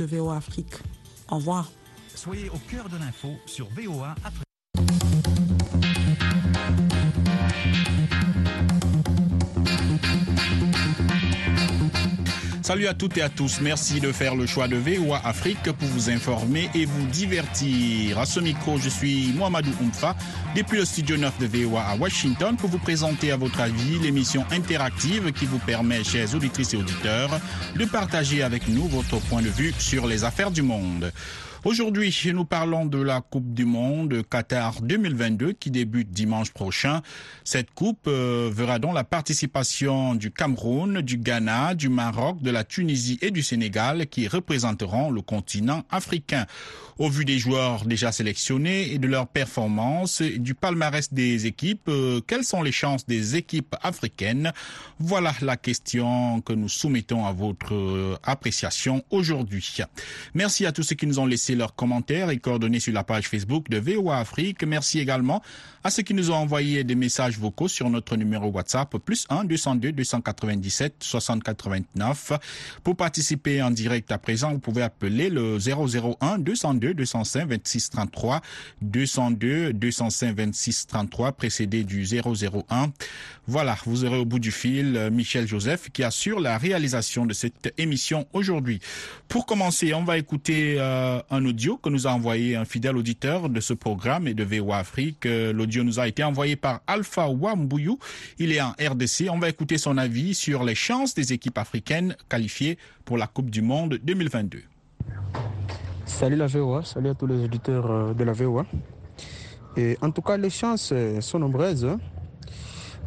de VOA Afrique. Au revoir. Soyez au cœur de l'info sur VOA Afrique. Salut à toutes et à tous. Merci de faire le choix de VOA Afrique pour vous informer et vous divertir. À ce micro, je suis Mohamedou Oumfa depuis le studio 9 de VOA à Washington pour vous présenter à votre avis l'émission interactive qui vous permet, chers auditrices et auditeurs, de partager avec nous votre point de vue sur les affaires du monde. Aujourd'hui, nous parlons de la Coupe du Monde Qatar 2022 qui débute dimanche prochain. Cette coupe euh, verra donc la participation du Cameroun, du Ghana, du Maroc, de la Tunisie et du Sénégal qui représenteront le continent africain. Au vu des joueurs déjà sélectionnés et de leur performance et du palmarès des équipes, euh, quelles sont les chances des équipes africaines? Voilà la question que nous soumettons à votre euh, appréciation aujourd'hui. Merci à tous ceux qui nous ont laissé leurs commentaires et coordonnées sur la page Facebook de VOA Afrique. Merci également à ceux qui nous ont envoyé des messages vocaux sur notre numéro WhatsApp plus 1 202 297 60 89. Pour participer en direct à présent, vous pouvez appeler le 001 202 205 26 33 202 205 26 33 précédé du 001. Voilà, vous aurez au bout du fil Michel Joseph qui assure la réalisation de cette émission aujourd'hui. Pour commencer, on va écouter euh, un audio que nous a envoyé un fidèle auditeur de ce programme et de VOA Afrique. L'audio nous a été envoyé par Alpha Wambouyou. Il est en RDC. On va écouter son avis sur les chances des équipes africaines qualifiées pour la Coupe du Monde 2022. Salut la VOA, salut à tous les auditeurs de la VOA. En tout cas, les chances sont nombreuses.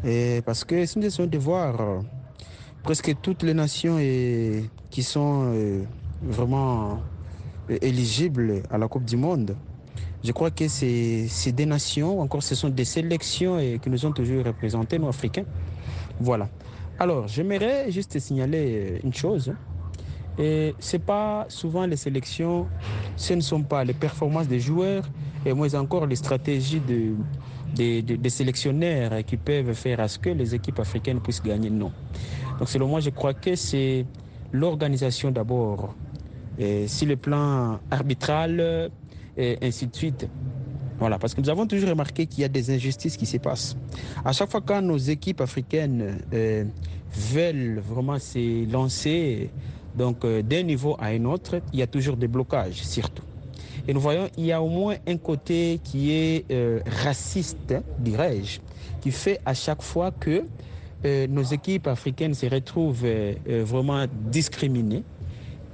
Et parce que si nous essayons de voir presque toutes les nations et, qui sont vraiment éligibles à la Coupe du Monde, je crois que c'est des nations, encore ce sont des sélections et, qui nous ont toujours représentés, nous Africains. Voilà. Alors, j'aimerais juste signaler une chose. Et c'est pas souvent les sélections, ce ne sont pas les performances des joueurs et moins encore les stratégies de, des de, de sélectionnaires qui peuvent faire à ce que les équipes africaines puissent gagner. Non. Donc selon moi, je crois que c'est l'organisation d'abord, sur le plan arbitral et ainsi de suite. Voilà, parce que nous avons toujours remarqué qu'il y a des injustices qui se passent. À chaque fois quand nos équipes africaines euh, veulent vraiment se lancer donc euh, d'un niveau à un autre, il y a toujours des blocages, surtout. Et nous voyons, il y a au moins un côté qui est euh, raciste, dirais-je, qui fait à chaque fois que euh, nos équipes africaines se retrouvent vraiment discriminées.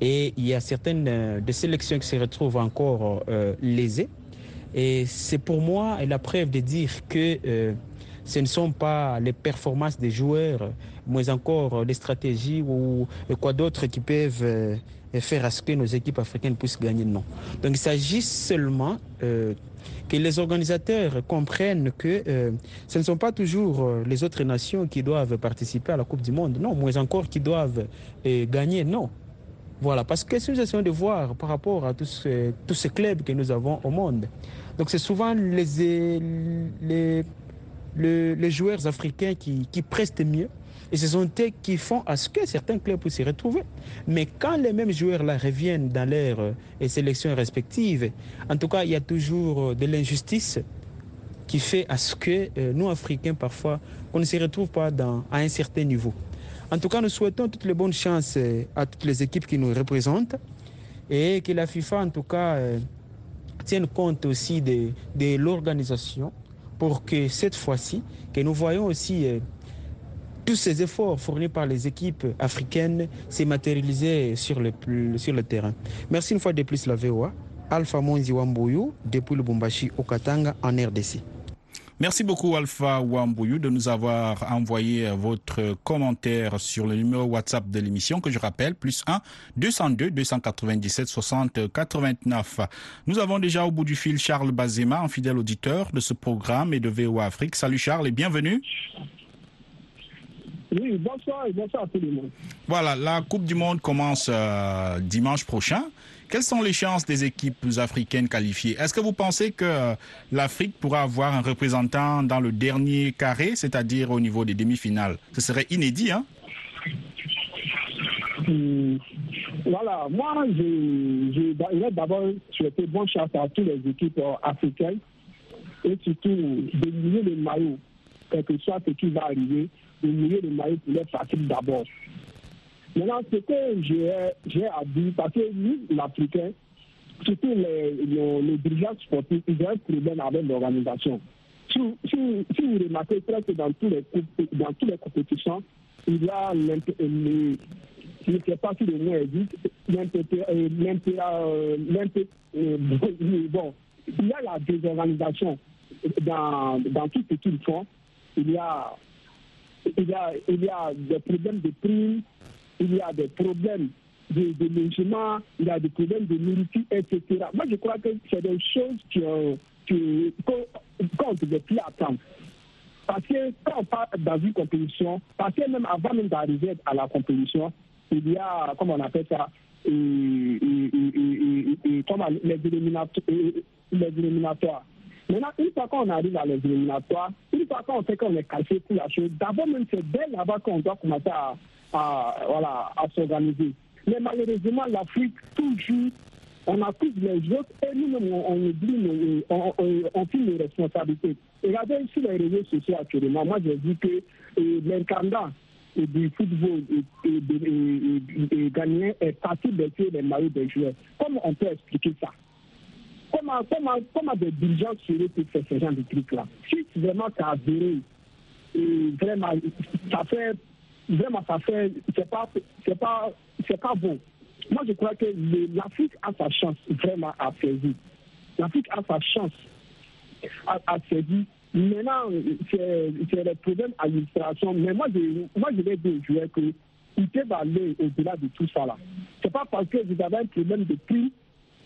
Et il y a certaines des sélections qui se retrouvent encore lésées. Et c'est pour moi la preuve de dire que ce ne sont pas les performances des joueurs, mais encore les stratégies ou quoi d'autre qui peuvent faire à ce que nos équipes africaines puissent gagner. Non. Donc il s'agit seulement euh, que les organisateurs comprennent que euh, ce ne sont pas toujours les autres nations qui doivent participer à la Coupe du Monde, non, mais encore qui doivent euh, gagner, non. Voilà, parce que si nous essayons de voir par rapport à tous ces, tous ces clubs que nous avons au monde, donc c'est souvent les, les le, les joueurs africains qui, qui, prestent mieux. Et ce sont eux qui font à ce que certains clubs puissent s'y retrouver. Mais quand les mêmes joueurs-là reviennent dans leurs euh, sélections respectives, en tout cas, il y a toujours de l'injustice qui fait à ce que euh, nous, Africains, parfois, on ne se retrouve pas à un certain niveau. En tout cas, nous souhaitons toutes les bonnes chances à toutes les équipes qui nous représentent et que la FIFA, en tout cas, euh, tienne compte aussi de, de l'organisation pour que cette fois-ci, que nous voyons aussi euh, tous ces efforts fournis par les équipes africaines se matérialiser sur le, sur le terrain. Merci une fois de plus la VOA. Alpha Monzi Wambouyou, depuis Lubumbashi au Katanga, en RDC. Merci beaucoup Alpha Wambouyou de nous avoir envoyé votre commentaire sur le numéro WhatsApp de l'émission que je rappelle, plus 1 202 297 60 89. Nous avons déjà au bout du fil Charles Bazema, un fidèle auditeur de ce programme et de VOA Afrique. Salut Charles et bienvenue. Oui, bonsoir et bonsoir à tout le monde. Voilà, la Coupe du Monde commence euh, dimanche prochain. Quelles sont les chances des équipes africaines qualifiées? Est-ce que vous pensez que l'Afrique pourra avoir un représentant dans le dernier carré, c'est-à-dire au niveau des demi-finales? Ce serait inédit, hein? Mmh. Voilà, moi, je, je d'abord souhaiter bonne chance à toutes les équipes euh, africaines et surtout de le maillot, quel que soit ce qui va arriver, de mouiller le maillot pour les pratiques d'abord. Maintenant, ce que j'ai à dire, parce que nous, l'Africain, surtout les, les, dirigeants sportifs, ils ont un problème avec l'organisation. Si, si, vous remarquez presque dans, tous les, dans toutes les compétitions, il y a je ne sais pas si le mot existe, bon, il y a la désorganisation dans, dans tout ce qu'ils font. Il y a, il y a, il y a des problèmes de primes, il y a des problèmes de, logement, il y a des problèmes de nourriture, etc. Moi, je crois que c'est des choses qui, qui, qu'on ne devait plus attendre. Parce que quand on parle dans une compétition, parce que même avant même d'arriver à la compétition, il y a, comment on appelle ça, et, comment, les, éliminatoires, les éliminatoires. Maintenant, une fois qu'on arrive à les une fois qu'on fait qu'on est cassé pour la chose, d'abord même c'est dès là-bas qu'on doit commencer à, voilà, à s'organiser. Mais malheureusement, l'Afrique, toujours, on accuse les autres et nous-mêmes, on, oublie, on, on, nos responsabilités. Regardez sur les réseaux sociaux actuellement, moi j'ai dit que l'incarnat du football et, et, et, gagné est parti baisser les maillots des joueurs. Comment on peut expliquer ça? Comment, comment, comment des dirigeants seraient pour faire ce genre de trucs-là Si vraiment a avéré, et vraiment, ça fait, vraiment, ça fait, c'est pas, c'est pas, c'est pas bon. Moi, je crois que l'Afrique a sa chance vraiment à saisir. L'Afrique a sa chance à, à saisir Maintenant, c'est le problème administration. Mais moi, je, moi, je vais dire aux joueurs qu'ils peuvent aller au-delà de tout ça. là. Ce n'est pas parce que vous avez un problème de prix.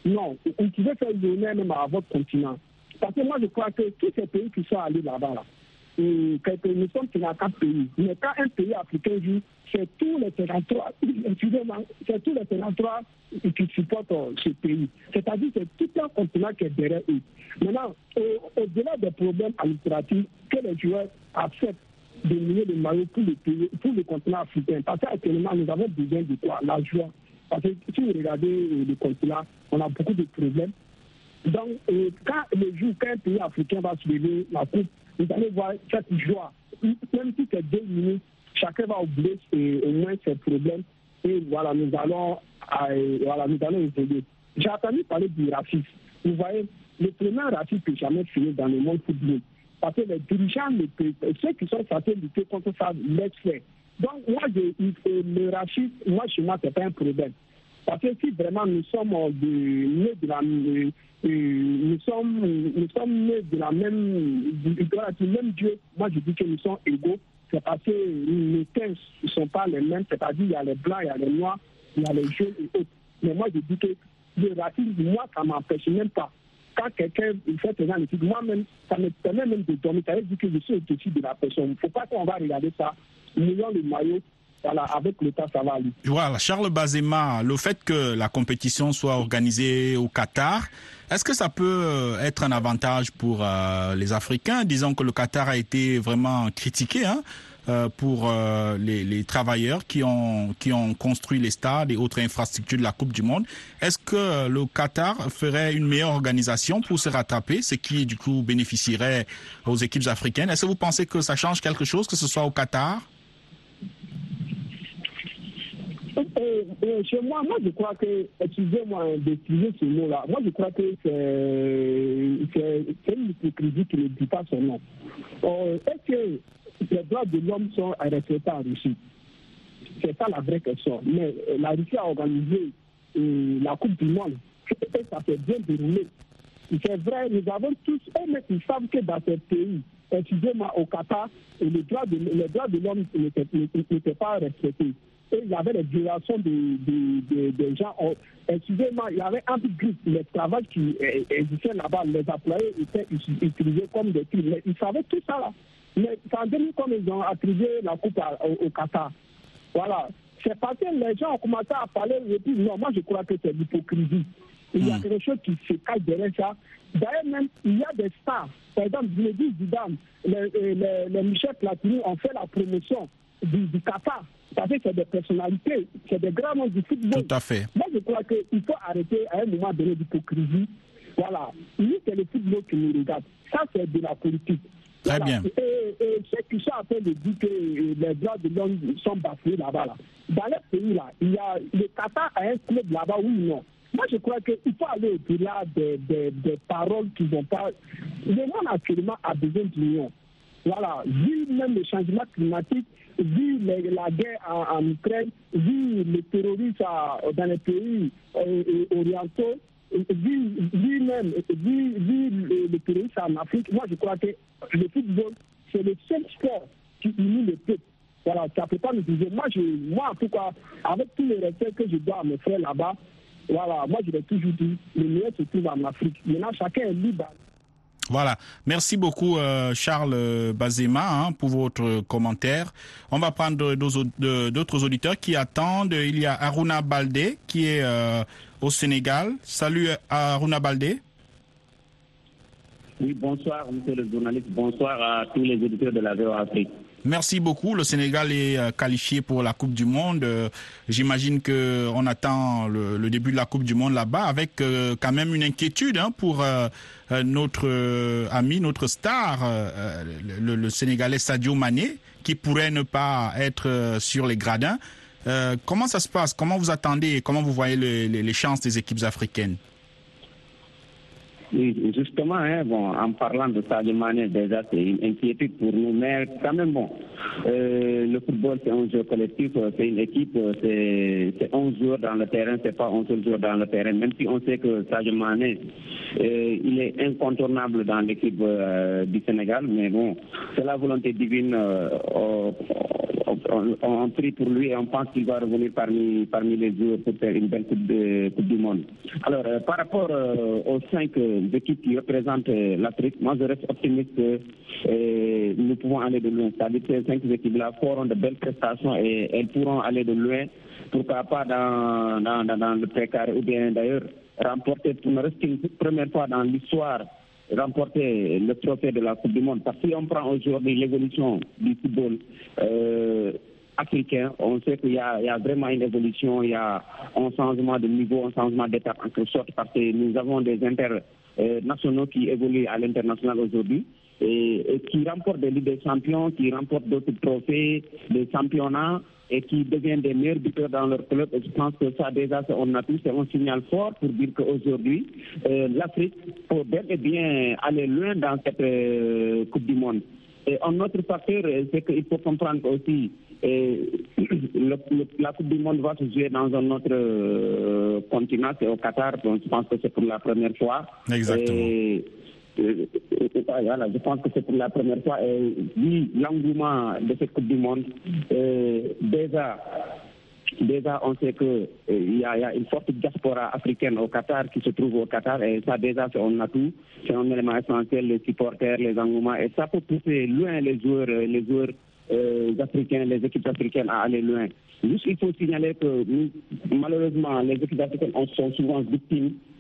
Non, vous pouvez faire l'honneur même à votre continent. Parce que moi, je crois que tous ces pays qui sont allés là-bas, là, et que nous sommes dans quatre pays. Mais quand un pays africain joue, c'est tous les territoires, c'est tous les territoires qui supportent ce pays. C'est-à-dire que c'est tout un continent qui est derrière eux. Maintenant, au-delà des problèmes administratifs, que les joueurs acceptent de mener le maillot pour le, pays, pour le continent africain. Parce qu'actuellement, nous avons besoin de quoi? La joie. Parce que si vous regardez le continent, on a beaucoup de problèmes. Donc, quand le jour qu'un pays africain va se lever la coupe, vous allez voir cette joie. Même si c'est deux minutes, chacun va oublier au moins ses problèmes. Et voilà, nous allons, voilà, nous allons. J'ai entendu parler du racisme. Vous voyez, le premier racisme que jamais fini dans le monde football. Parce que les dirigeants, ceux qui sont censés lutter contre ça, laissent faire. Donc, moi, le racisme, moi, chez moi, ce n'est pas un problème. Parce que si vraiment nous sommes de, nés de la, nous sommes, nous sommes nés de la même, du, même Dieu, moi je dis que nous sommes égaux. C'est parce que les teintes ne sont pas les mêmes, c'est-à-dire il y a les blancs, il y a les noirs, il y a les jeunes et autres. Mais moi je dis que le racisme, moi, ça ne m'empêche même pas. Quand quelqu'un fait un analyse, moi-même, ça me permet même de dormir. Ça veut dire que je suis au-dessus de la personne. Il ne faut pas qu'on va regarder ça, maillots, voilà, Charles Bazema, le fait que la compétition soit organisée au Qatar, est-ce que ça peut être un avantage pour euh, les Africains? Disons que le Qatar a été vraiment critiqué hein, euh, pour euh, les, les, travailleurs qui ont, qui ont construit les stades et autres infrastructures de la Coupe du Monde. Est-ce que le Qatar ferait une meilleure organisation pour se rattraper, ce qui du coup bénéficierait aux équipes africaines? Est-ce que vous pensez que ça change quelque chose, que ce soit au Qatar? Et, et chez moi, moi, je crois que, excusez-moi d'utiliser ce mot-là, moi, je crois que c'est une hypocrisie qui ne dit pas son nom. Est-ce que les droits de l'homme sont respectés en Russie? C'est ça la vraie question. Mais la Russie a organisé la Coupe du Monde et ça s'est bien déroulé. C'est vrai, nous avons tous, eux ils savent que dans ce pays, excusez-moi, au Qatar, les droits de, les droits de l'homme n'étaient pas respectés et il y avait des violations des de, de, de gens. Excusez-moi, il y avait un groupe, les travail qui existait là-bas, les employés étaient utilisés comme des crimes. Mais ils savaient tout ça là. Mais 2000 comme ils ont attribué la coupe au, Qatar. Voilà. C'est parce que les gens ont commencé à parler et puis non, moi je crois que c'est l'hypocrisie. Il y a quelque chose qui se cache derrière ça. D'ailleurs, même, il y a des stars. Par exemple, je le dis, Zidane, les, les, les Michel Platini ont fait la promotion du, du Qatar Parce que c'est des personnalités, c'est des grands noms du football. Tout à fait. Moi, je crois qu'il faut arrêter à un moment donné d'hypocrisie. Voilà. Nous, c'est le football qui nous regarde. Ça, c'est de la politique. Très Voilà. bien. Et, et ceux qui sont en train de dire que euh, les droits de l'homme sont bafoués là-bas. Là. Dans les pays, là, il y a le Qatar a un club là-bas, oui ou non? Moi, je crois qu'il faut aller au-delà des, des, des paroles qui vont pas. Le monde actuellement a besoin d'union. Voilà, vu même le changement climatique, vu la guerre en, Ukraine, vu le terrorisme dans les pays euh, orientaux, vu, vu même vu, vu le, en Afrique, moi je crois que le football, c'est le seul sport qui unit le peuple. Voilà, ça ne peut pas nous diviser. Moi, je, moi, en tout avec tous les respects que je dois à mes frères là-bas, voilà, moi je l'ai toujours dit, le meilleur se trouve en Afrique. Maintenant, chacun est libre. Voilà. Merci beaucoup, euh, Charles euh, Bazema, hein, pour votre commentaire. On va prendre d'autres auditeurs qui attendent. Il y a Aruna Baldé qui est euh, au Sénégal. Salut Aruna Baldé. Oui, bonsoir, monsieur le journaliste. Bonsoir à tous les auditeurs de la VOA Afrique. Merci beaucoup. Le Sénégal est euh, qualifié pour la Coupe du Monde. Euh, J'imagine que on attend le, le début de la Coupe du Monde là-bas avec euh, quand même une inquiétude hein, pour notre ami, notre star, le, le Sénégalais Sadio Mané, qui pourrait ne pas être sur les gradins. Comment ça se passe? Comment vous attendez Comment vous voyez le- les, les chances des équipes africaines? Oui, justement, hein, bon, en parlant de Sadio déjà, c'est une inquiétude pour nous, mais quand même, bon, euh, le football, c'est un jeu collectif, euh, c'est une équipe, euh, c'est c'est 11 joueurs dans le terrain, c'est pas un seul joueur dans le terrain, même si on sait que Sadio euh, il est incontournable dans l'équipe euh, du Sénégal, mais bon, c'est la volonté divine, euh, on, on- prie pour lui et on pense qu'il va revenir parmi, parmi les joueurs pour faire une belle coupe, de, coupe du monde. Alors, euh, par rapport euh, aux cinq euh, équipes qui représentent l'Afrique, moi je reste optimiste que nous pouvons aller de loin. C'est-à-dire que ces cinq équipes-là feront de belles prestations et elles pourront aller de loin, pourquoi pas dans, dans, dans, le précaré ou bien d'ailleurs remporter pour ne rester une première fois dans l'histoire remporter le trophée de la Coupe du Monde. Parce que si on prend aujourd'hui l'évolution du football euh, africain, on sait qu'il y, y a vraiment une évolution, il y a un changement de niveau, un changement d'étape en quelque sorte, parce que nous avons des internationaux qui évoluent à l'international aujourd'hui. Et, et qui remportent des Ligues des Champions, qui remportent d'autres trophées, des championnats et qui deviennent des meilleurs buteurs dans leur club. Et je pense que ça déjà, un atout, c'est un signal fort pour dire qu'aujourd'hui, euh, l'Afrique peut bel et bien aller loin dans cette euh, Coupe du Monde. Et un autre facteur, euh, c'est qu'il faut comprendre aussi euh, le- le- la Coupe du Monde va se jouer dans un autre euh, continent, c'est au Qatar, donc je pense que c'est pour la première fois. Exactement. Et, voilà, je pense que c'est pour la première fois. Et vu l'engouement de cette Coupe du Monde, euh, déjà, déjà on sait euh, il y, a, une forte diaspora africaine au Qatar qui se trouve au Qatar et ça déjà c'est un atout, c'est un élément essentiel, les supporters, les engouements et ça peut pousser loin les joueurs, euh, les joueurs euh, africains, les équipes africaines à aller loin. Il faut signaler que malheureusement les équipes africaines sont souvent victimes euh,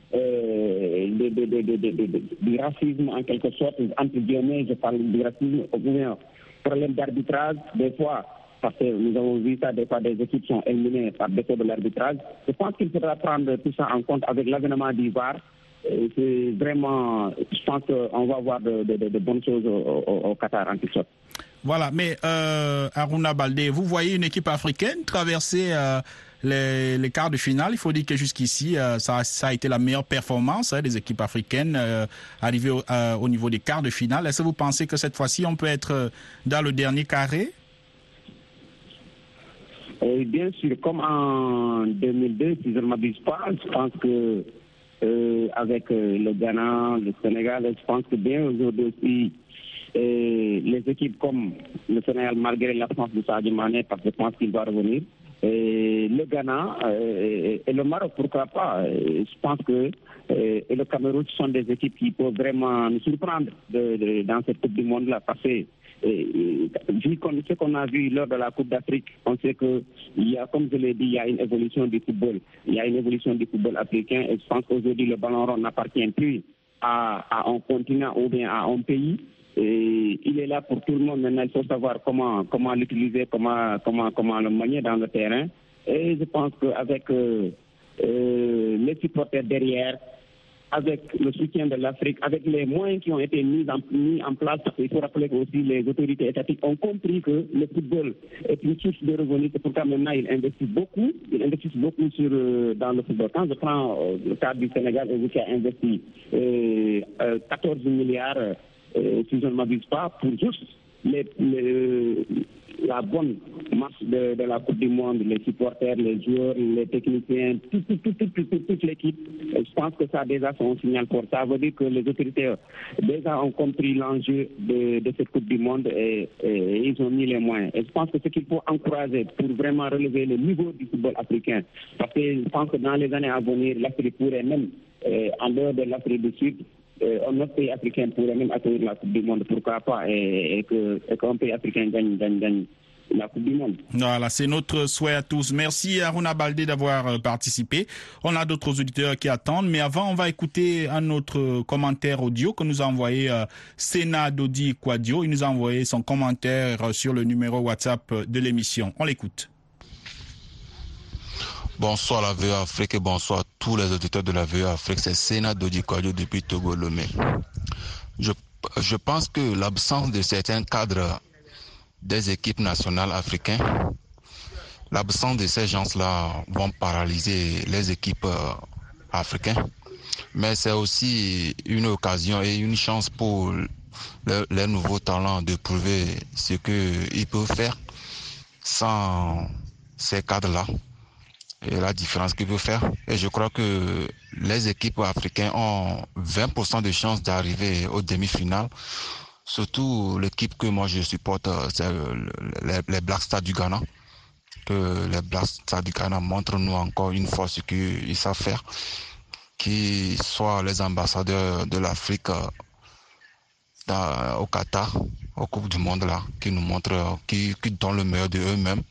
de- du racisme en quelque sorte, entre guillemets, je parle du racisme, ou bien problème d'arbitrage, des fois, parce que nous avons vu ça, des fois des équipes sont éliminées par défaut de l'arbitrage. Je pense qu'il faudra prendre tout ça en compte avec l'avènement du. Euh, C'est vraiment, je pense qu'on va voir de, bonnes choses au, au- au Qatar en quelque sorte. Voilà, mais euh, Aruna Baldé, vous voyez une équipe africaine traverser euh, les, quarts de finale. Il faut dire que jusqu'ici, euh, ça, ça a été la meilleure performance hein, des équipes africaines euh, arrivées au, euh, au niveau des quarts de finale. Est-ce que vous pensez que cette fois-ci, on peut être dans le dernier carré? Bien sûr, comme en 2002, si je ne m'abuse pas, je pense que avec le Ghana, le Sénégal, je pense que bien aujourd'hui les équipes comme le Sénégal, malgré l'absence de Sadio Mané, parce que je pense qu'il va revenir, et le Ghana euh, et le Maroc, pourquoi pas. Euh, Je pense que euh, et le Cameroun sont des équipes qui peuvent vraiment nous surprendre dans cette Coupe du Monde-là. Parce que vu ce qu'on a vu lors de la Coupe d'Afrique, on sait que il y a, comme je l'ai dit, il y a une évolution du football. Il y a une évolution du football africain et je pense qu'aujourd'hui le ballon rond n'appartient plus à un continent ou bien à un pays. Et il est là pour tout le monde. Maintenant, il faut savoir comment, comment l'utiliser, comment, comment, comment le manier dans le terrain. Et je pense qu'avec euh, euh, les supporters derrière, avec le soutien de l'Afrique, avec les moyens qui ont été mis en, mis en place, il faut rappeler que aussi les autorités étatiques ont compris que le football est une source de revenus. C'est pourquoi maintenant ils investissent beaucoup. Ils investissent beaucoup sur, euh, dans le football. Quand je prends euh, le cas du Sénégal, qui a investi euh, euh, 14 milliards, euh, si je ne m'abuse pas, pour juste les, la bonne marche de, la Coupe du Monde, les supporters, les joueurs, les techniciens, toute, l'équipe. Je pense que ça déjà c'est un signal fort. Ça veut dire que les autorités déjà ont compris l'enjeu de, cette Coupe du Monde et, ils ont mis les moyens. Et je pense que ce qu'il faut encourager pour vraiment relever le niveau du football africain, parce que je pense que dans les années à venir, l'Afrique pourrait même, euh, en dehors de l'Afrique du Sud, euh, un autre pays africain pourrait même accueillir la Coupe du Monde, pourquoi pas, et, et qu'un pays africain gagne, gagne, gagne la Coupe du Monde. Voilà, c'est notre souhait à tous. Merci Aruna Baldé d'avoir euh, participé. On a d'autres auditeurs qui attendent, mais avant, on va écouter un autre commentaire audio que nous a envoyé euh, Sénat Dodi Quadio. Il nous a envoyé son commentaire sur le numéro WhatsApp de l'émission. On l'écoute. Bonsoir la VE Afrique et bonsoir tous les auditeurs de la VE Afrique. C'est Sénat Dodi Quadio depuis Togo Lomé. Je, je pense que l'absence de certains cadres des équipes nationales africaines, l'absence de ces gens-là vont paralyser les équipes euh, africaines. Mais c'est aussi une occasion et une chance pour le, les nouveaux talents de prouver ce qu'ils peuvent faire sans ces cadres-là et la différence qu'ils peuvent faire. Et je crois que les équipes africaines ont 20% de chances d'arriver aux demi-finales surtout l'équipe que moi je supporte, c'est les, les, Black Stars du Ghana. Que les Black Stars du Ghana montrent nous encore une fois ce qu'ils savent faire, qui soient les ambassadeurs de l'Afrique au Qatar, au Coupe du Monde là, qui nous montrent, qui, qui donnent le meilleur de eux-mêmes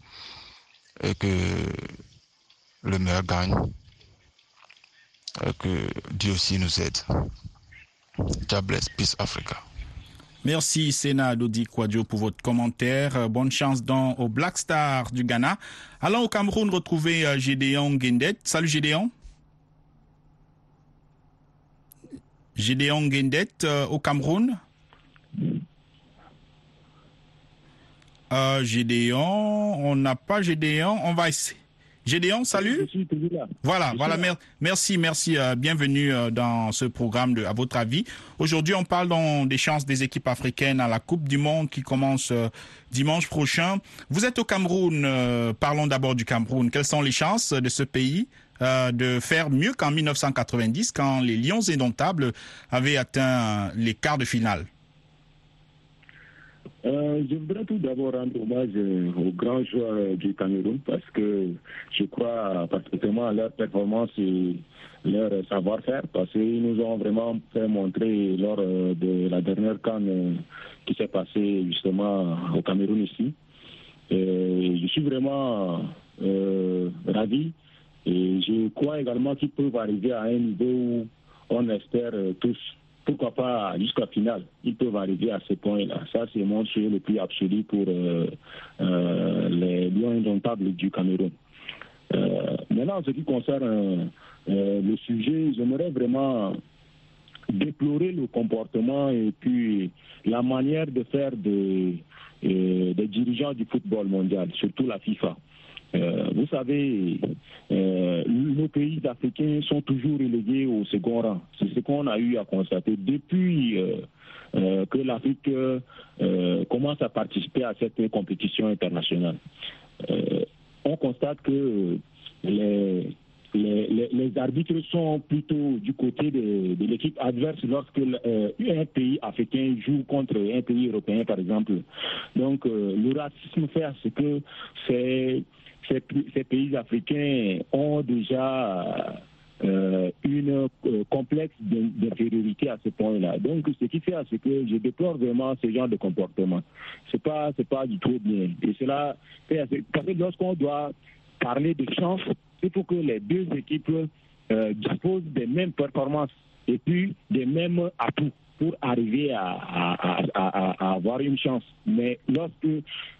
et que le meilleur gagne. Et que Dieu aussi nous aide. God bless, peace Africa. Merci Sénat Dodi Kwadjo pour votre commentaire. Bonne chance dans, au Black Star du Ghana. Allons au Cameroun retrouver euh, Gédéon Gendet. Salut Gédéon. Gédéon Gendet euh, au Cameroun. Euh, Gédéon, on n'a pas Gédéon. On va essayer. Gédéon, salut. Voilà, voilà. Mer merci, merci. Euh, bienvenue euh, dans ce programme de À votre avis. Aujourd'hui, on parle donc des chances des équipes africaines à la Coupe du Monde qui commence euh, dimanche prochain. Vous êtes au Cameroun. parlons d'abord du Cameroun. Quelles sont les chances de ce pays de faire mieux qu'en 1990 quand les Lions indomptables avaient atteint les quarts de finale? Euh, je voudrais tout d'abord rendre hommage aux grands joueurs du Cameroun parce que je crois parfaitement à leur performance et leur savoir-faire parce qu'ils nous ont vraiment fait montrer lors de la dernière canne qui s'est passée justement au Cameroun ici. Je suis vraiment euh, ravi et je crois également qu'ils peuvent arriver à un niveau où on espère tous pourquoi pas jusqu'à finale, ils peuvent arriver à ce point-là. Ça, c'est mon souhait le plus absolu pour euh, euh, les lions indomptables du Cameroun. Euh, maintenant, en ce qui concerne le sujet, j'aimerais vraiment déplorer le comportement et puis la manière de faire des, des dirigeants du football mondial, surtout la FIFA. Euh, vous savez, euh, nos pays africains sont toujours relégués au second rang. C'est ce qu'on a eu à constater depuis euh, que l'Afrique commence à participer à cette compétition internationale. on constate que les, arbitres sont plutôt du côté de, l'équipe adverse lorsque un pays africain joue contre un pays européen, par exemple. Donc, le racisme fait à ce que ces, ces, pays africains ont déjà euh, une complexe d'infériorité à ce point-là. Donc, ce qui fait à ce que je déplore vraiment ce genre de comportement. C'est pas, c'est pas du tout bien. Et cela parce que lorsqu'on doit parler de chance, il faut que les deux équipes euh, disposent des mêmes performances et puis des mêmes atouts pour arriver à, avoir une chance. Mais lorsque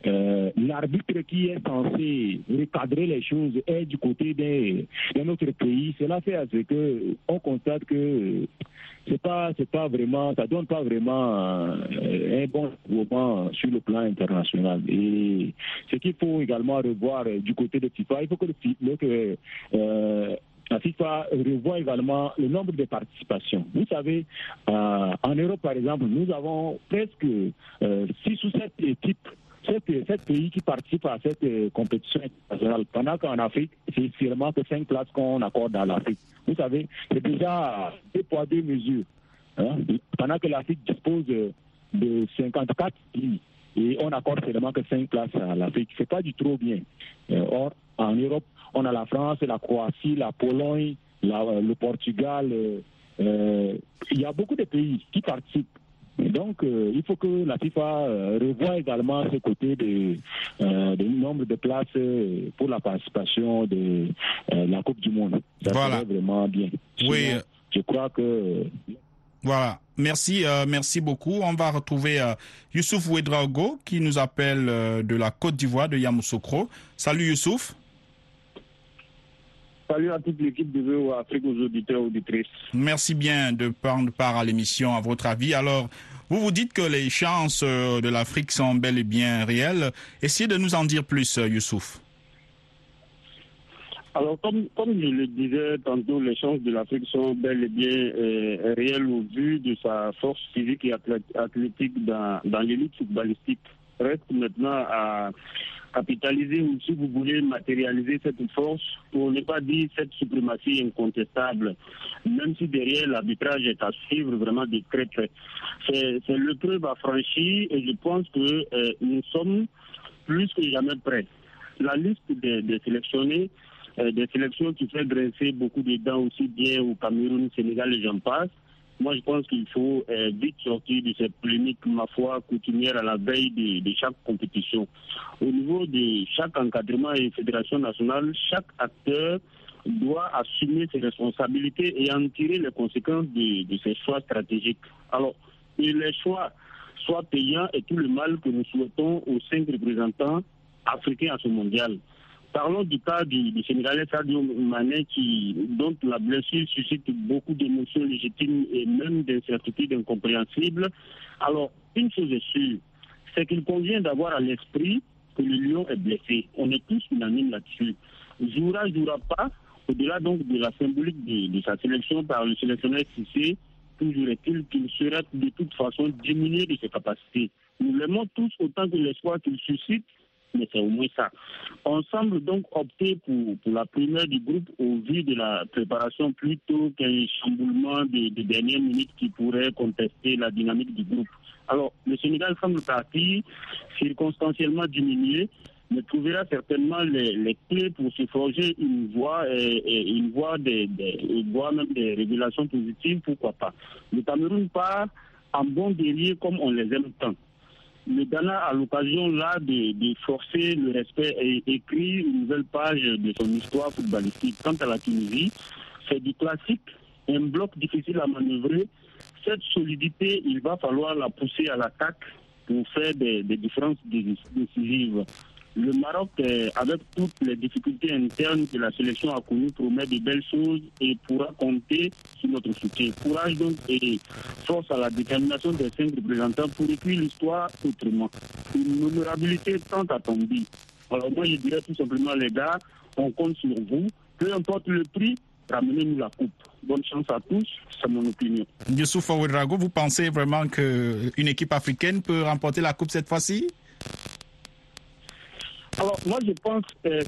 euh, l'arbitre qui est censé recadrer les choses est du côté d'un autre pays, cela fait à ce que on constate que c'est pas c'est pas vraiment ça donne pas vraiment euh, un bon moment sur le plan international et ce qu'il faut également revoir du côté de FIFA il faut que le, que euh, la FIFA revoit également le nombre de participations. Vous savez, euh, en Europe, par exemple, nous avons presque euh, 6 ou 7 équipes, 7, pays qui participent à cette euh, compétition internationale. Pendant qu'en Afrique, c'est seulement que 5 places qu'on accorde à l'Afrique. Vous savez, c'est déjà deux poids, deux mesures. Hein. Pendant que l'Afrique dispose de 54 pays et on accorde seulement que 5 places à l'Afrique. C'est pas du tout bien. Euh, or, en Europe, on a la France, la Croatie, la Pologne, euh, le Portugal. Euh, il y a beaucoup de pays qui participent. donc, il faut que la FIFA revoie également ce côté du nombre de places pour la participation de la Coupe du Monde. Ça voilà. vraiment bien. oui. Je crois que voilà. Merci, euh, merci beaucoup. On va retrouver euh, Youssouf Ouedraogo qui nous appelle euh, de la Côte d'Ivoire, de Yamoussoukro. Salut Youssouf. Salut à toute l'équipe de VO Afrique, aux auditeurs, auditrices. Merci bien de prendre part à l'émission, à votre avis. Alors, vous vous dites que les chances de l'Afrique sont bel et bien réelles. Essayez de nous en dire plus, Youssouf. Alors, comme, comme je le disais tantôt, les chances de l'Afrique sont bel et bien euh, réelles au vu de sa force physique et athlétique dans, dans l'élite footballistique. Reste maintenant à capitaliser ou, si vous voulez, matérialiser cette force pour ne pas dire cette suprématie incontestable, même si derrière l'arbitrage est à suivre vraiment de très près. C'est le preuve à franchir et je pense que euh, nous sommes plus que jamais prêts. La liste des, des sélectionnés euh, des sélections qui fait dresser beaucoup de dents aussi bien au Cameroun, Sénégal et j'en passe. Moi, je pense qu'il faut euh, vite sortir de cette polémique, ma foi, coutumière à la veille de, chaque compétition. Au niveau de chaque encadrement et fédération nationale, chaque acteur doit assumer ses responsabilités et en tirer les conséquences de, de ses choix stratégiques. Alors, et les choix soient payants et tout le mal que nous souhaitons aux cinq représentants africains à ce mondial. Parlons du cas du, du Sénégalais Sadio Mané dont la blessure suscite beaucoup d'émotions légitimes et même d'incertitudes incompréhensibles. Alors, une chose est sûre, c'est qu'il convient d'avoir à l'esprit que le lion est blessé. On est tous unanimes là-dessus. Jouera, jouera pas, au-delà donc de la symbolique de, sa sélection par le sélectionneur Cissé, toujours est-il qu'il serait de toute façon diminué de ses capacités. Nous l'aimons tous autant que l'espoir qu'il suscite mais c'est au moins ça. On semble donc opter pour, pour la première du groupe au vu de la préparation plutôt qu'un chamboulement de, de dernière minute qui pourrait contester la dynamique du groupe. Alors, le Sénégal semble partir circonstanciellement diminué, mais trouvera certainement les, les, clés pour se forger une voie et, une voie des, des voie même des régulations positives, pourquoi pas. Le Cameroun part en bon guerrier comme on les aime tant le Ghana a l'occasion là de, de, forcer le respect et écrire une nouvelle page de son histoire footballistique. Quant à la Tunisie, c'est du classique, un bloc difficile à manœuvrer. Cette solidité, il va falloir la pousser à l'attaque pour faire des, des différences décisives. Le Maroc, avec toutes les difficultés internes que la sélection a connues, promet de belles choses et pourra compter sur notre soutien. Courage donc et force à la détermination des cinq représentants pour écrire l'histoire autrement. Une honorabilité tant attendue. Alors moi je dirais tout simplement les gars, on compte sur vous. Peu importe le prix, ramenez-nous la coupe. Bonne chance à tous, c'est mon opinion. Youssouf Ouedrago, vous pensez vraiment qu'une équipe africaine peut remporter la coupe cette fois-ci? Alors, moi, je pense euh,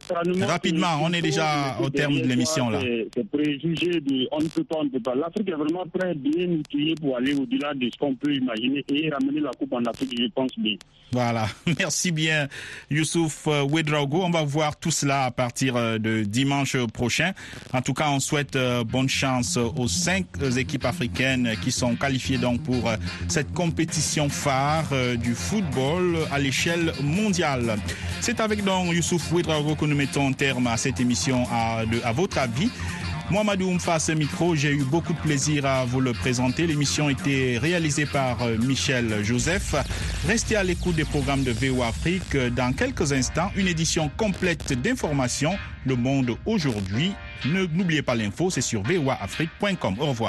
Rapidement, on est déjà au terme de l'émission là. C'est préjugé de on ne peut pas, on ne peut pas. L'Afrique est vraiment très bien outillée pour aller au-delà de ce qu'on peut imaginer et ramener la Coupe en Afrique, je pense bien. Voilà, merci bien Youssouf Ouedraogo. On va voir tout cela à partir de dimanche prochain. En tout cas, on souhaite bonne chance aux cinq équipes africaines qui sont qualifiées donc pour cette compétition phare du football à l'échelle mondiale. C'est avec donc Youssouf que nous mettons terme à cette émission à, à votre avis. Mohamedou Oumfa, ce micro, j'ai eu beaucoup de plaisir à vous le présenter. L'émission était réalisée par euh, Michel Joseph. Restez à l'écoute des programmes de VO Afrique. Dans quelques instants, une édition complète d'informations. Le monde aujourd'hui. N'oubliez pas l'info, c'est sur voaafrique.com. Au revoir.